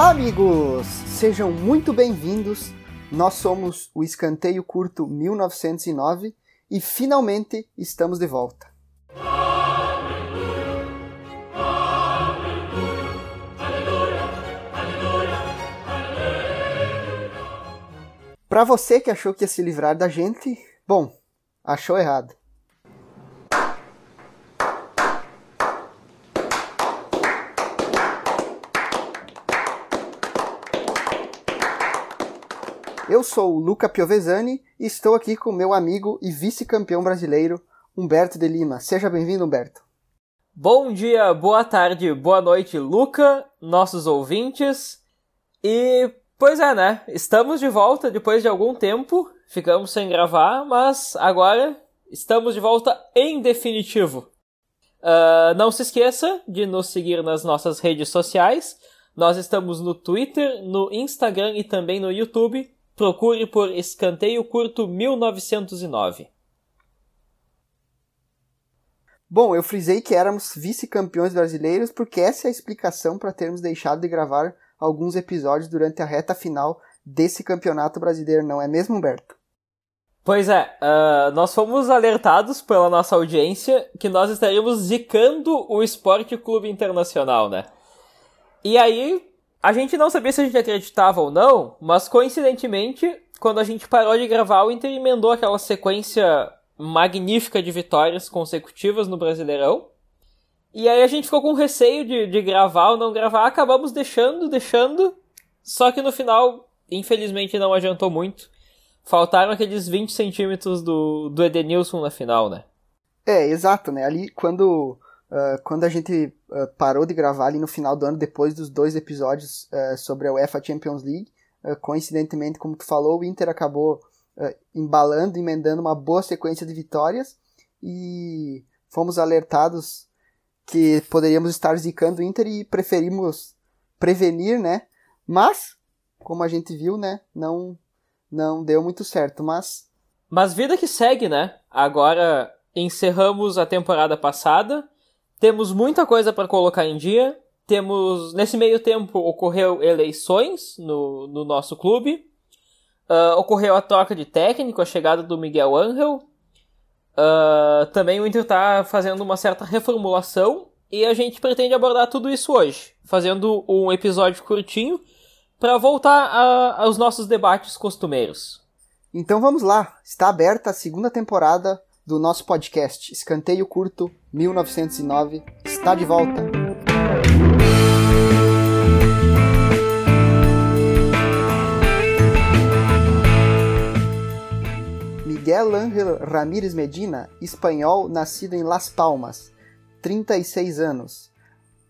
Olá, amigos! Sejam muito bem-vindos. Nós somos o Escanteio Curto 1909 e finalmente estamos de volta. Para você que achou que ia se livrar da gente, bom, achou errado. Eu sou o Luca Piovesani e estou aqui com meu amigo e vice-campeão brasileiro, Humberto de Lima. Seja bem-vindo, Humberto. Bom dia, boa tarde, boa noite, Luca, nossos ouvintes. E, pois é, né? Estamos de volta depois de algum tempo. Ficamos sem gravar, mas agora estamos de volta em definitivo. Uh, não se esqueça de nos seguir nas nossas redes sociais. Nós estamos no Twitter, no Instagram e também no YouTube Procure por Escanteio Curto 1909. Bom, eu frisei que éramos vice-campeões brasileiros porque essa é a explicação para termos deixado de gravar alguns episódios durante a reta final desse campeonato brasileiro, não é mesmo, Humberto? Pois é, uh, nós fomos alertados pela nossa audiência que nós estaríamos zicando o Esporte Clube Internacional, né? E aí, a gente não sabia se a gente acreditava ou não, mas coincidentemente, quando a gente parou de gravar, o Inter emendou aquela sequência magnífica de vitórias consecutivas no Brasileirão. E aí a gente ficou com receio de, de gravar ou não gravar, acabamos deixando, deixando. Só que no final, infelizmente, não adiantou muito. Faltaram aqueles 20 centímetros do, do Edenilson na final, né? É, exato, né? Ali, quando Uh, quando a gente uh, parou de gravar ali no final do ano, depois dos dois episódios uh, sobre a UEFA Champions League, coincidentemente, como tu falou, o Inter acabou embalando, emendando uma boa sequência de vitórias e fomos alertados que poderíamos estar zicando o Inter e preferimos prevenir, né? Mas, como a gente viu, né, não, não deu muito certo, mas... Mas vida que segue, né? Agora encerramos a temporada passada, temos muita coisa para colocar em dia. Temos nesse meio tempo ocorreu eleições no, no nosso clube. Uh, ocorreu a troca de técnico, a chegada do Miguel Angel. Uh, também o Inter está fazendo uma certa reformulação e a gente pretende abordar tudo isso hoje, fazendo um episódio curtinho para voltar a, aos nossos debates costumeiros. Então vamos lá, está aberta a segunda temporada do nosso podcast Escanteio Curto 1909 está de volta. Miguel Ángel Ramírez Medina, espanhol, nascido em Las Palmas, 36 anos,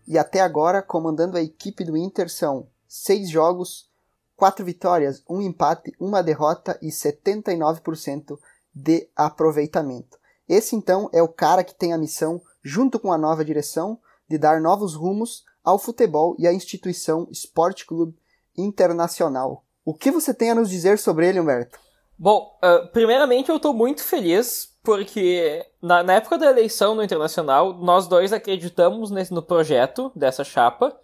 e até agora comandando a equipe do Inter são 6 jogos, 4 vitórias, 1 empate, 1 derrota e 79% de aproveitamento. Esse então é o cara que tem a missão, junto com a nova direção, de dar novos rumos ao futebol e à instituição Esporte Clube Internacional. O que você tem a nos dizer sobre ele, Humberto? Bom, uh, primeiramente eu estou muito feliz porque na, na, época da eleição no Internacional, nós dois acreditamos nesse, no projeto dessa chapa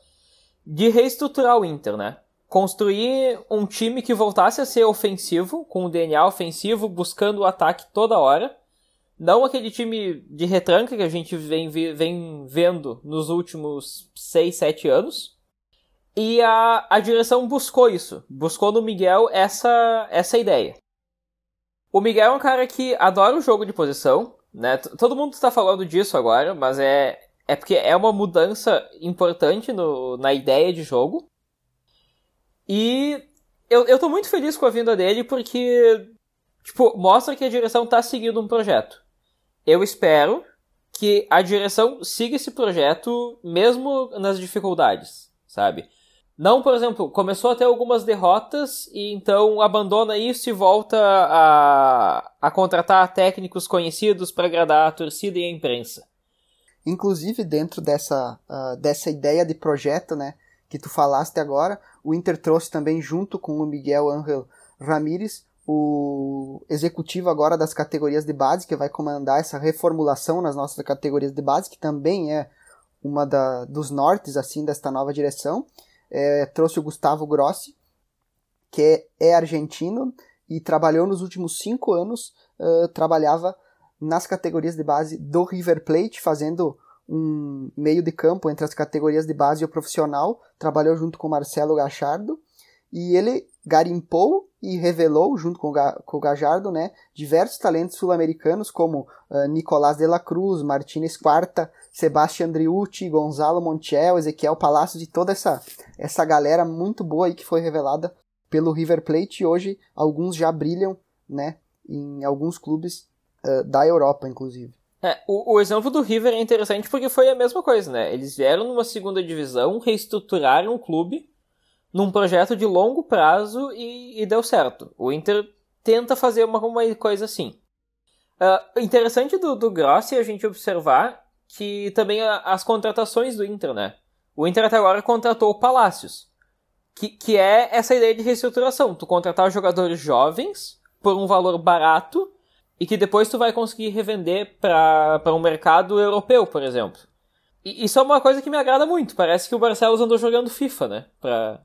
de reestruturar o Inter, né? Construir um time que voltasse a ser ofensivo, com o DNA ofensivo, buscando o ataque toda hora. Não aquele time de retranca que a gente vem, vem vendo nos últimos 6, 7 anos. E a, a direção buscou isso. Buscou no Miguel essa, essa ideia. O Miguel é um cara que adora o jogo de posição. Né? Todo mundo está falando disso agora, mas é, é porque é uma mudança importante no, na ideia de jogo. E eu, eu tô muito feliz com a vinda dele porque, tipo, mostra que a direção tá seguindo um projeto. Eu espero que a direção siga esse projeto mesmo nas dificuldades, sabe? Não, por exemplo, começou a ter algumas derrotas e então abandona isso e volta a, a contratar técnicos conhecidos para agradar a torcida e a imprensa. Inclusive, dentro dessa, uh, dessa ideia de projeto, né? que tu falaste agora, o Inter trouxe também junto com o Miguel Ángel Ramírez o executivo agora das categorias de base, que vai comandar essa reformulação nas nossas categorias de base, que também é uma da, dos nortes assim desta nova direção. é, trouxe o Gustavo Grossi, que é, é argentino e trabalhou nos últimos cinco anos, uh, trabalhava nas categorias de base do River Plate, fazendo um meio de campo entre as categorias de base e o profissional, trabalhou junto com Marcelo Gachardo, e ele garimpou e revelou, junto com, o Gajardo, né, diversos talentos sul-americanos como uh, Nicolás de la Cruz, Martínez Quarta, Sebastião Driucci, Gonzalo Montiel, Ezequiel Palacios e toda essa, essa galera muito boa aí que foi revelada pelo River Plate e hoje alguns já brilham né, em alguns clubes uh, da Europa, inclusive. É, o, o, exemplo do River é interessante porque foi a mesma coisa, né? Eles vieram numa segunda divisão, reestruturaram o clube num projeto de longo prazo e, e deu certo. O Inter tenta fazer uma, uma coisa assim. Uh, interessante do, do Grossi a gente observar que também a, as contratações do Inter, né? O Inter até agora contratou o Palácios, que, que é essa ideia de reestruturação. Tu contratar jogadores jovens por um valor barato e que depois tu vai conseguir revender para um mercado europeu, por exemplo. E isso é uma coisa que me agrada muito. Parece que o Barcelos andou jogando FIFA, né? Pra,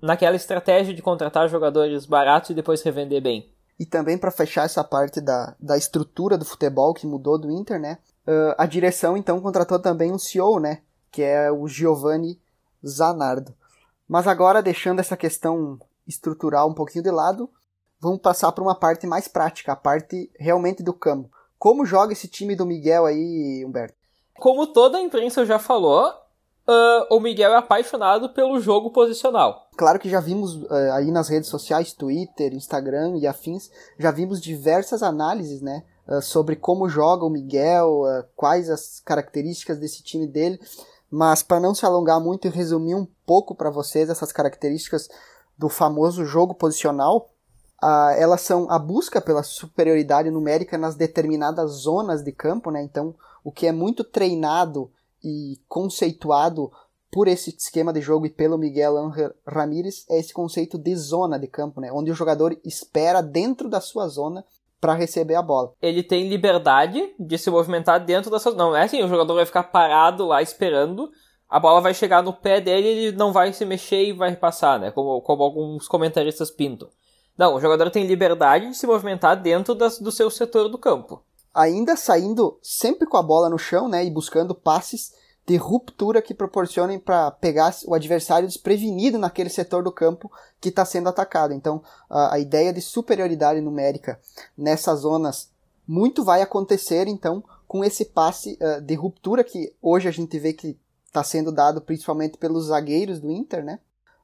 naquela estratégia de contratar jogadores baratos e depois revender bem. E também para fechar essa parte da, da estrutura do futebol que mudou do Inter, né? Uh, a direção então contratou também um CEO, né? Que é o Giovanni Zanardo. Mas agora, deixando essa questão estrutural um pouquinho de lado, vamos passar para uma parte mais prática, a parte realmente do campo. Como joga esse time do Miguel aí, Humberto? Como toda a imprensa já falou, uh, o Miguel é apaixonado pelo jogo posicional. Claro que já vimos uh, aí nas redes sociais, Twitter, Instagram e afins, já vimos diversas análises, né? Uh, sobre como joga o Miguel, quais as características desse time dele. Mas para não se alongar muito e resumir um pouco para vocês essas características do famoso jogo posicional, elas são a busca pela superioridade numérica nas determinadas zonas de campo, né? Então, o que é muito treinado e conceituado por esse esquema de jogo e pelo Miguel Ángel Ramírez é esse conceito de zona de campo, né? Onde o jogador espera dentro da sua zona para receber a bola. Ele tem liberdade de se movimentar dentro da sua Não é assim, o jogador vai ficar parado lá esperando, a bola vai chegar no pé dele ele não vai se mexer e vai passar, né? Como, como alguns comentaristas pintam. Não, o jogador tem liberdade de se movimentar dentro das, do seu setor do campo ainda saindo sempre com a bola no chão, né, e buscando passes de ruptura que proporcionem para pegar o adversário desprevenido naquele setor do campo que está sendo atacado. Então, a, a, ideia de superioridade numérica nessas zonas muito vai acontecer, então, com esse passe uh, de ruptura que hoje a gente vê que está sendo dado principalmente pelos zagueiros do Inter, né?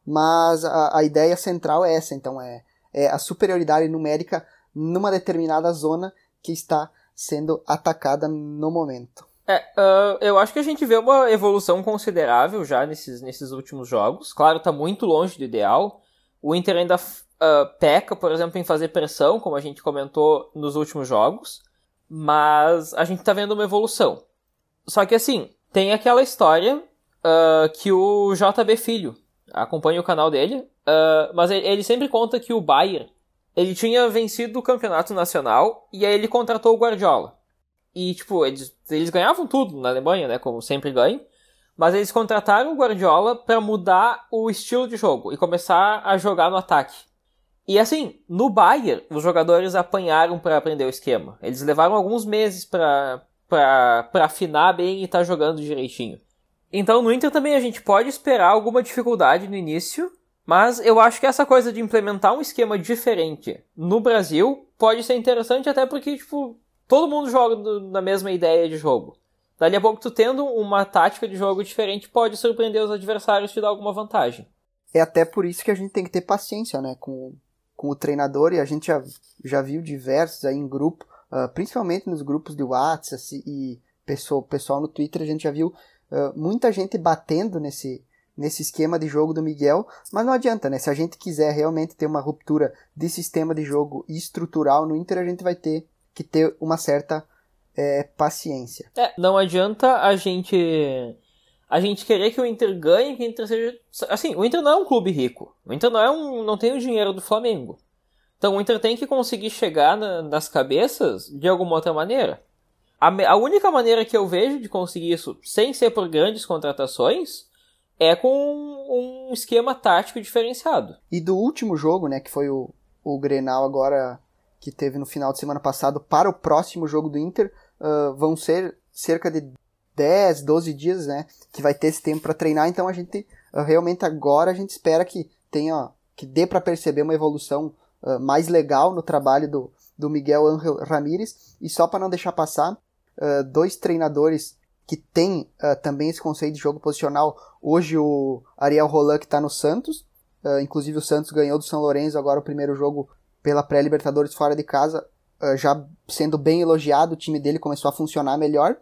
Mas a, a ideia central é essa, então, é, é a superioridade numérica numa determinada zona que está sendo atacada no momento. É, uh, eu acho que a gente vê uma evolução considerável já nesses, nesses últimos jogos. Claro, está muito longe do ideal. O Inter ainda uh, peca, por exemplo, em fazer pressão, como a gente comentou nos últimos jogos. Mas a gente está vendo uma evolução. Só que assim, tem aquela história uh, que o JB Filho acompanha o canal dele, mas ele, ele sempre conta que o Bayern ele tinha vencido o campeonato nacional e aí ele contratou o Guardiola. E, tipo, eles, eles ganhavam tudo na Alemanha, né? Como sempre ganham. Mas eles contrataram o Guardiola para mudar o estilo de jogo e começar a jogar no ataque. E assim, no Bayern, os jogadores apanharam para aprender o esquema. Eles levaram alguns meses para afinar bem e estar tá jogando direitinho. Então no Inter também a gente pode esperar alguma dificuldade no início, mas eu acho que essa coisa de implementar um esquema diferente no Brasil pode ser interessante até porque, tipo, todo mundo joga na mesma ideia de jogo. Dali a pouco tu tendo uma tática de jogo diferente pode surpreender os adversários e te dar alguma vantagem. É até por isso que a gente tem que ter paciência, né, com, com o treinador e a gente já, já viu diversos aí em grupo, uh, principalmente nos grupos de WhatsApp e pessoal, pessoal no Twitter, a gente já viu uh, muita gente batendo nesse, nesse esquema de jogo do Miguel, mas não adianta, né? Se a gente quiser realmente ter uma ruptura de sistema de jogo estrutural no Inter, a gente vai ter que ter uma certa é, paciência. É, não adianta a gente a gente querer que o Inter ganhe, que o Inter seja assim, o Inter não é um clube rico. O Inter não é um não tem o dinheiro do Flamengo. Então o Inter tem que conseguir chegar na, nas cabeças de alguma outra maneira. A, a única maneira que eu vejo de conseguir isso sem ser por grandes contratações é com um esquema tático diferenciado. E do último jogo, né, que foi o, o Grenal agora que teve no final de semana passado para o próximo jogo do Inter, uh, vão ser cerca de 10, 12 dias, né, que vai ter esse tempo para treinar, então a gente uh, realmente agora a gente espera que tenha que dê para perceber uma evolução uh, mais legal no trabalho do, do Miguel Ángel Ramírez e só para não deixar passar, dois treinadores que têm também esse conceito de jogo posicional, hoje o Ariel Roland que está no Santos, inclusive o Santos ganhou do São Lourenço agora o primeiro jogo pela pré-Libertadores fora de casa, uh, já sendo bem elogiado, o time dele começou a funcionar melhor.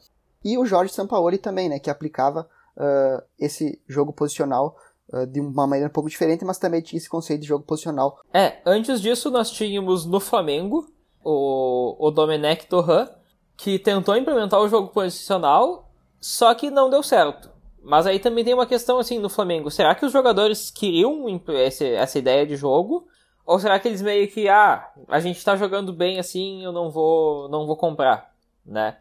E o Jorge Sampaoli também, né, que aplicava uh, esse jogo posicional uh, de uma maneira um pouco diferente, mas também tinha esse conceito de jogo posicional. É, antes disso nós tínhamos no Flamengo o, o Domenech Torran, que tentou implementar o jogo posicional, só que não deu certo. Mas aí também tem uma questão assim no Flamengo. Será que os jogadores queriam essa ideia de jogo? Ou será que eles meio que, ah, a gente tá jogando bem assim, eu não vou, não vou comprar, né?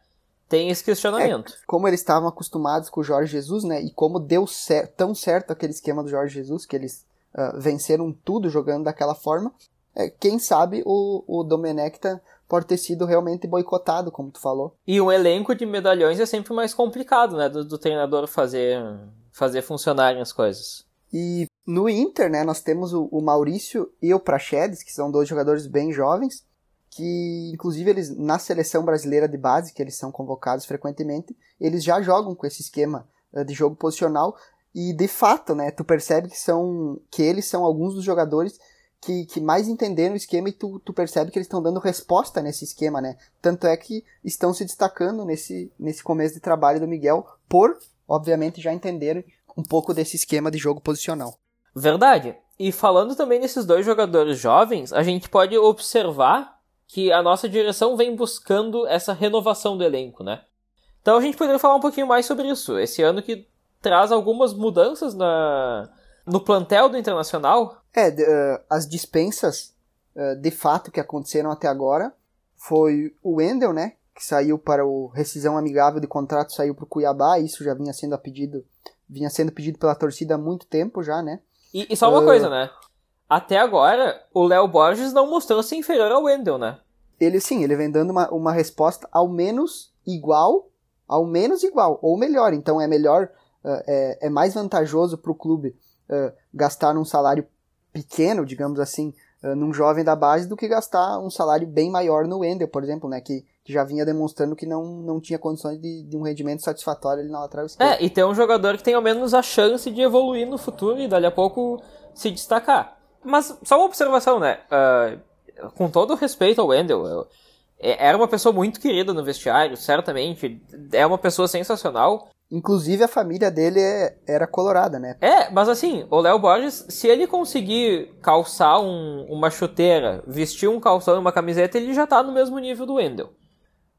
Tem esse questionamento. É, como eles estavam acostumados com o Jorge Jesus, né? E como deu cer tão certo aquele esquema do Jorge Jesus, que eles uh, venceram tudo jogando daquela forma, é, quem sabe o, o Domenech tá, pode ter sido realmente boicotado, como tu falou. E um elenco de medalhões é sempre mais complicado, né? Do, do treinador fazer, fazer funcionarem as coisas. E no Inter, né, nós temos o, o Maurício e o Praxedes, que são dois jogadores bem jovens, que inclusive eles na seleção brasileira de base, que eles são convocados frequentemente, eles já jogam com esse esquema uh, de jogo posicional e de fato, né, tu percebe que são que eles são alguns dos jogadores que, que mais entenderam o esquema e tu, tu percebe que eles estão dando resposta nesse esquema, né? Tanto é que estão se destacando nesse, nesse começo de trabalho do Miguel por, obviamente, já entenderem um pouco desse esquema de jogo posicional. Verdade. E falando também desses dois jogadores jovens, a gente pode observar que a nossa direção vem buscando essa renovação do elenco, né? Então a gente poderia falar um pouquinho mais sobre isso. Esse ano que traz algumas mudanças na, no plantel do Internacional. É, uh, as dispensas uh, de fato que aconteceram até agora foi o Wendel, né? Que saiu para o rescisão amigável de contrato, saiu para o Cuiabá. Isso já vinha sendo pedido, vinha sendo pedido pela torcida há muito tempo já, né? E, e só uma uh... coisa, né? Até agora, o Léo Borges não mostrou ser inferior ao Wendel, né? Ele sim, ele vem dando uma, uma resposta ao menos igual, ao menos igual, ou melhor. Então é melhor, é, é mais vantajoso para o clube gastar um salário pequeno, digamos assim, uh, num jovem da base, do que gastar um salário bem maior no Wendel, por exemplo, né? Que, que já vinha demonstrando que não, não tinha condições de, de um rendimento satisfatório ali na lateral esquerda. É, e tem um jogador que tem ao menos a chance de evoluir no futuro e dali a pouco se destacar. Mas só uma observação, né? Uh, com todo o respeito ao Wendel, eu, é, era uma pessoa muito querida no vestiário, certamente. É uma pessoa sensacional. Inclusive a família dele é, era colorada, né? É, mas assim, o Léo Borges, se ele conseguir calçar um, uma chuteira, vestir um calção e uma camiseta, ele já tá no mesmo nível do Wendel.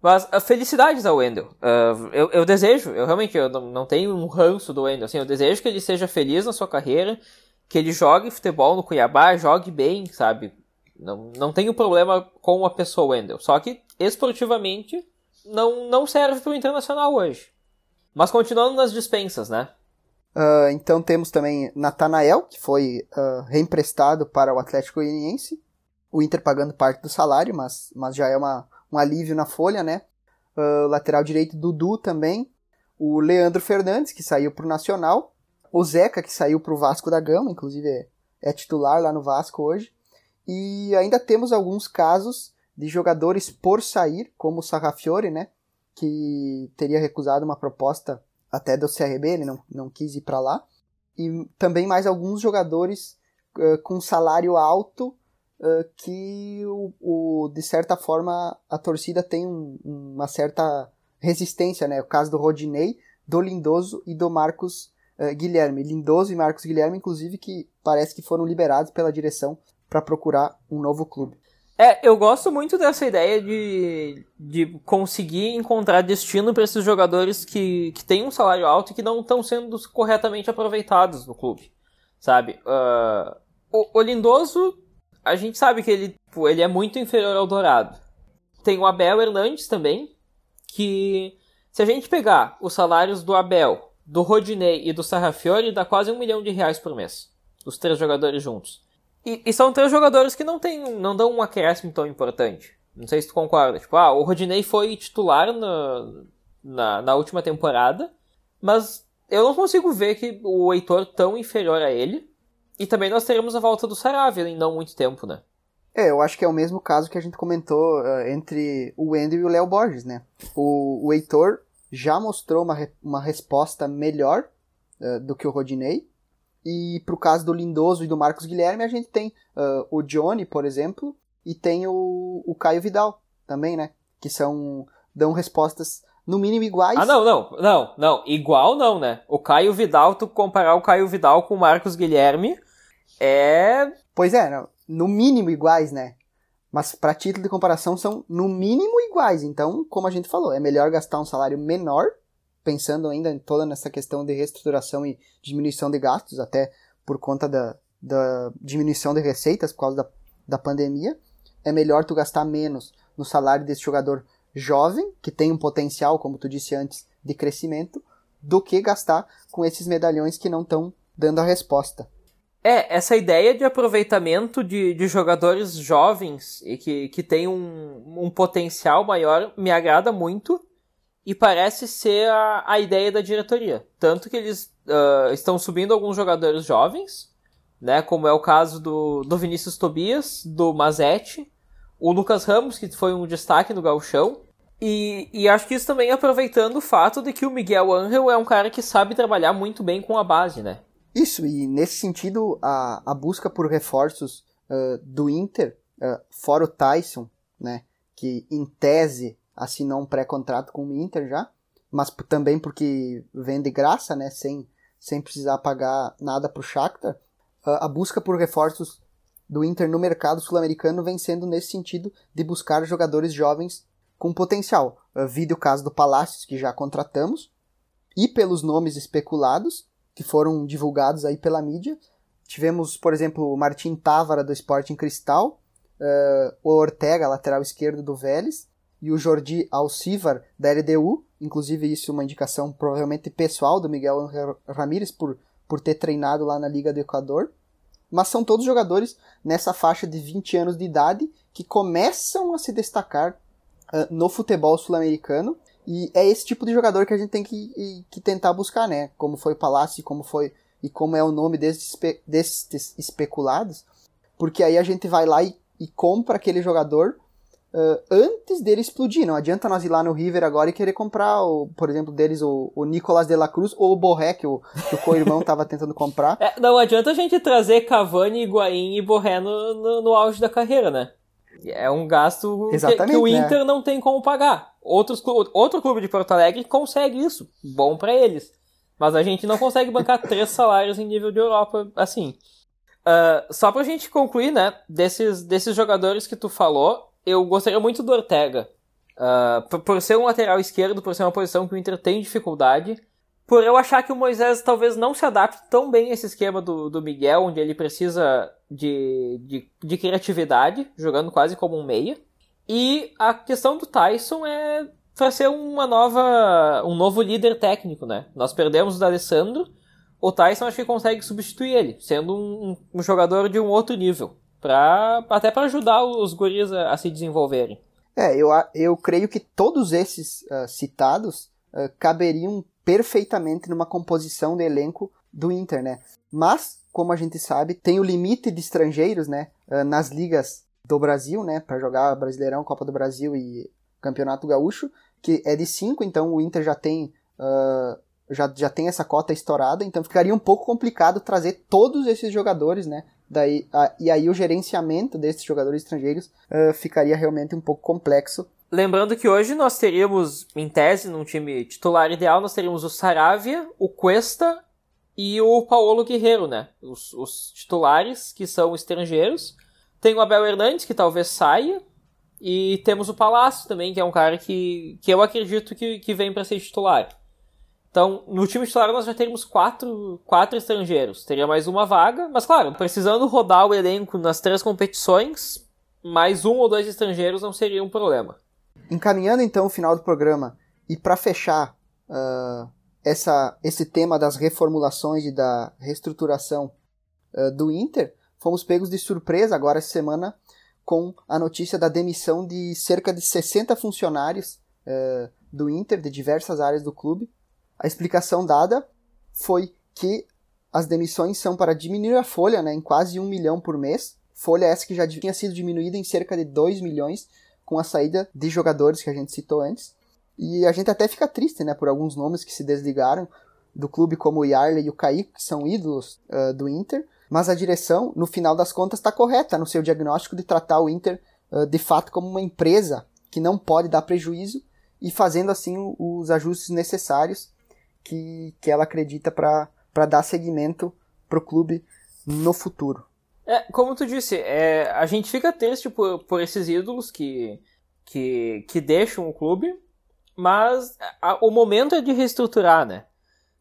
Mas uh, felicidades ao Wendel. Uh, eu, eu, desejo, eu realmente eu não, não tenho um ranço do Wendel. Assim, eu desejo que ele seja feliz na sua carreira, que ele jogue futebol no Cuiabá, jogue bem, sabe? Não, não tenho problema com a pessoa Wendel. Só que esportivamente não, não serve para o internacional hoje. Mas continuando nas dispensas, né? Uh, então temos também Natanael, que foi uh, reemprestado para o Atlético Goianiense. O Inter pagando parte do salário, mas, mas já é uma, um alívio na folha, né? Uh, lateral direito Dudu também. O Leandro Fernandes, que saiu para o Nacional. O Zeca, que saiu para o Vasco da Gama, inclusive é, é, titular lá no Vasco hoje. E ainda temos alguns casos de jogadores por sair, como o Sarrafiore, né? Que teria recusado uma proposta até do CRB, ele não, não quis ir para lá. E também mais alguns jogadores uh, com salário alto uh, que, o, o, de certa forma, a torcida tem um, uma certa resistência, né? O caso do Rodinei, do Lindoso e do Marcos uh, Guilherme. Lindoso e Marcos Guilherme, inclusive, que parece que foram liberados pela direção para procurar um novo clube. É, eu gosto muito dessa ideia de, de conseguir encontrar destino para esses jogadores que, que têm um salário alto e que não estão sendo corretamente aproveitados no clube, sabe? Uh, o, o Lindoso a gente sabe que ele, ele é muito inferior ao Dourado. Tem o Abel Hernandes também, que se a gente pegar os salários do Abel do Rodinei e do Sarrafiori dá quase um milhão de reais por mês. Os três jogadores juntos. E, e, são três jogadores que não, tem, não dão um acréscimo tão importante. Não sei se tu concorda. Tipo, ah, o Rodinei foi titular na, na, na última temporada, mas eu não consigo ver que o Heitor tão inferior a ele. E também nós teremos a volta do Saravia em não muito tempo, né? É, eu acho que é o mesmo caso que a gente comentou uh, entre o Andrew e o Léo Borges, né? O, o Heitor já mostrou uma, uma resposta melhor uh, do que o Rodinei. E pro caso do Lindoso e do Marcos Guilherme, a gente tem uh, o Johnny, por exemplo, e tem o, o Caio Vidal também, né? Que são. dão respostas no mínimo iguais. Ah, não, não, não, não. Igual não, né? O Caio Vidal, tu comparar o Caio Vidal com o Marcos Guilherme é. Pois é, não, no mínimo iguais, né? Mas para título de comparação são no mínimo iguais. Então, como a gente falou, é melhor gastar um salário menor, pensando ainda em toda nessa questão de reestruturação e diminuição de gastos, até por conta da, da diminuição de receitas por causa da, da pandemia. É melhor tu gastar menos no salário desse jogador jovem, que tem um potencial, como tu disse antes, de crescimento, do que gastar com esses medalhões que não estão dando a resposta. É, essa ideia de aproveitamento de, de jogadores jovens e que, que tem um, um potencial maior me agrada muito e parece ser a, a ideia da diretoria. Tanto que eles uh, estão subindo alguns jogadores jovens, né, como é o caso do, do Vinícius Tobias, do Mazetti, o Lucas Ramos, que foi um destaque no Galchão, e, e acho que isso também aproveitando o fato de que o Miguel Angel é um cara que sabe trabalhar muito bem com a base, né? Isso, e nesse sentido, a, a busca por reforços uh, do Inter, uh, fora o Tyson, né, que em tese assinou um pré-contrato com o Inter já, mas também porque vem de graça, né, sem, sem precisar pagar nada para o Shakhtar, a busca por reforços do Inter no mercado sul-americano vem sendo nesse sentido de buscar jogadores jovens com potencial. Vídeo o caso do Palácios, que já contratamos, e pelos nomes especulados, que foram divulgados aí pela mídia. Tivemos, por exemplo, o Martim Távara do Sporting Cristal, uh, o Ortega, lateral esquerdo do Vélez, e o Jordi Alcivar da LDU, inclusive isso é uma indicação provavelmente pessoal do Miguel Ramírez por, por ter treinado lá na Liga do Equador. Mas são todos jogadores nessa faixa de 20 anos de idade que começam a se destacar uh, no futebol sul-americano e é esse tipo de jogador que a gente tem que, que tentar buscar, né? Como foi Palácio, como foi e como é o nome desses, desses especulados, porque aí a gente vai lá e, e compra aquele jogador uh, antes dele explodir. Não adianta nós ir lá no River agora e querer comprar, o, por exemplo, deles o, o Nicolas de la Cruz ou o Borré, que o, que o co-irmão estava tentando comprar. É, não adianta a gente trazer Cavani, Higuaín e Borré no, no, no auge da carreira, né? É um gasto que, que, o Inter né? não tem como pagar. Outros, outro clube de Porto Alegre consegue isso. Bom para eles. Mas a gente não consegue bancar três salários em nível de Europa assim. Uh, só pra gente concluir, né? Desses, desses jogadores que tu falou, eu gostaria muito do Ortega. Uh, por, ser um lateral esquerdo, por ser uma posição que o Inter tem dificuldade por eu achar que o Moisés talvez não se adapte tão bem a esse esquema do, do Miguel, onde ele precisa de, de, de criatividade, jogando quase como um meia. E a questão do Tyson é para ser uma nova, um novo líder técnico, né? Nós perdemos o D'Alessandro, o Tyson acho que consegue substituir ele, sendo um, um jogador de um outro nível, pra, até para ajudar os guris a, a, se desenvolverem. É, eu, eu creio que todos esses uh, citados uh, caberiam perfeitamente numa composição de elenco do Inter, né? Mas, como a gente sabe, tem o limite de estrangeiros, né? Ah, nas ligas do Brasil, né? Para jogar Brasileirão, Copa do Brasil e Campeonato Gaúcho, que é de cinco, então o Inter já tem. Uh, já, já tem essa cota estourada, então ficaria um pouco complicado trazer todos esses jogadores, né? Daí, a, e aí o gerenciamento desses jogadores estrangeiros uh, ficaria realmente um pouco complexo Lembrando que hoje nós teríamos, em tese, num time titular ideal, nós teríamos o Saravia, o Cuesta e o Paulo Guerreiro, né? Os, os titulares, que são estrangeiros. Tem o Abel Hernandes, que talvez saia. E temos o Palácio também, que é um cara que, que eu acredito que, que vem para ser titular. Então, no time titular nós já teríamos quatro, quatro estrangeiros. Teria mais uma vaga, mas claro, precisando rodar o elenco nas três competições, mais um ou dois estrangeiros não seria um problema. Encaminhando então o final do programa e para fechar uh, essa, esse tema das reformulações e da reestruturação uh, do Inter, fomos pegos de surpresa agora essa semana com a notícia da demissão de cerca de 60 funcionários uh, do Inter, de diversas áreas do clube. A explicação dada foi que as demissões são para diminuir a folha né, em quase um milhão por mês. Folha essa que já tinha sido diminuída em cerca de 2 milhões com a saída de jogadores que a gente citou antes. E a gente até fica triste né, por alguns nomes que se desligaram do clube, como o Yarley e o Kaique, que são ídolos uh, do Inter. Mas a direção, no final das contas, está correta no seu diagnóstico de tratar o Inter uh, de fato como uma empresa que não pode dar prejuízo e fazendo assim os ajustes necessários que, que ela acredita para dar seguimento para o clube no futuro. É, como tu disse, é, a gente fica triste por, por esses ídolos que, que, que deixam o clube, mas a, o momento é de reestruturar, né?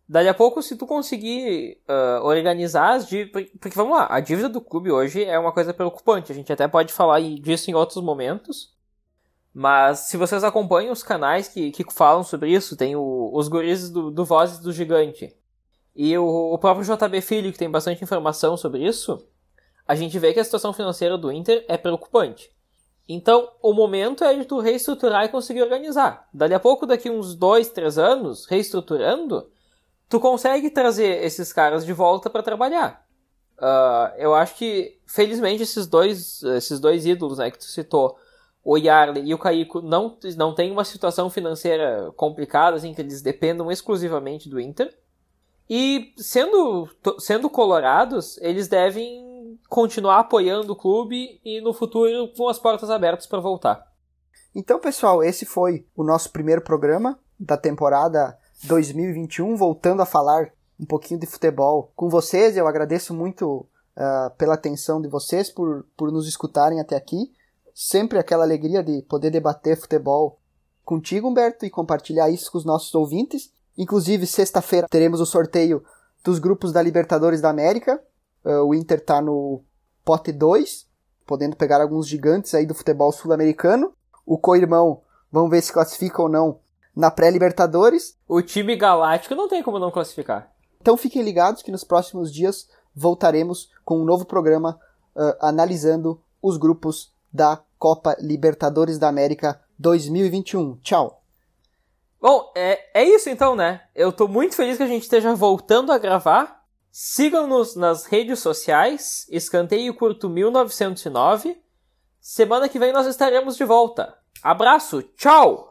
Dali a pouco, se tu conseguir uh, organizar as dívidas. Porque vamos lá, a dívida do clube hoje é uma coisa preocupante. A gente até pode falar disso em outros momentos. Mas se vocês acompanham os canais que, que falam sobre isso, tem o, os guris do, do Vozes do Gigante e o, o próprio JB Filho, que tem bastante informação sobre isso, a gente vê que a situação financeira do Inter é preocupante. Então, o momento é de tu reestruturar e conseguir organizar. Dali a pouco, daqui uns dois, três anos, reestruturando, tu consegue trazer esses caras de volta para trabalhar. Uh, eu acho que, felizmente, esses dois, esses dois ídolos né, que tu citou, o Yarley e o Caíco não, não têm uma situação financeira complicada, assim, que eles dependam exclusivamente do Inter. E sendo, sendo colorados, eles devem continuar apoiando o clube e no futuro com as portas abertas para voltar. Então, pessoal, esse foi o nosso primeiro programa da temporada 2021, voltando a falar um pouquinho de futebol com vocês. Eu agradeço muito uh, pela atenção de vocês, por, por nos escutarem até aqui sempre aquela alegria de poder debater futebol contigo, Humberto, e compartilhar isso com os nossos ouvintes. Inclusive, sexta-feira teremos o sorteio dos grupos da Libertadores da América. Uh, o Inter está no pote 2, podendo pegar alguns gigantes aí do futebol sul-americano. O co-irmão, vamos ver se classifica ou não na pré-Libertadores. O time galáctico não tem como não classificar. Então fiquem ligados que nos próximos dias voltaremos com um novo programa uh, analisando os grupos da Copa Libertadores da América 2021. Tchau! Bom, é, é isso então, né? Eu tô muito feliz que a gente esteja voltando a gravar. Sigam-nos nas redes sociais, Escanteio Curto 1909. Semana que vem nós estaremos de volta. Abraço, tchau!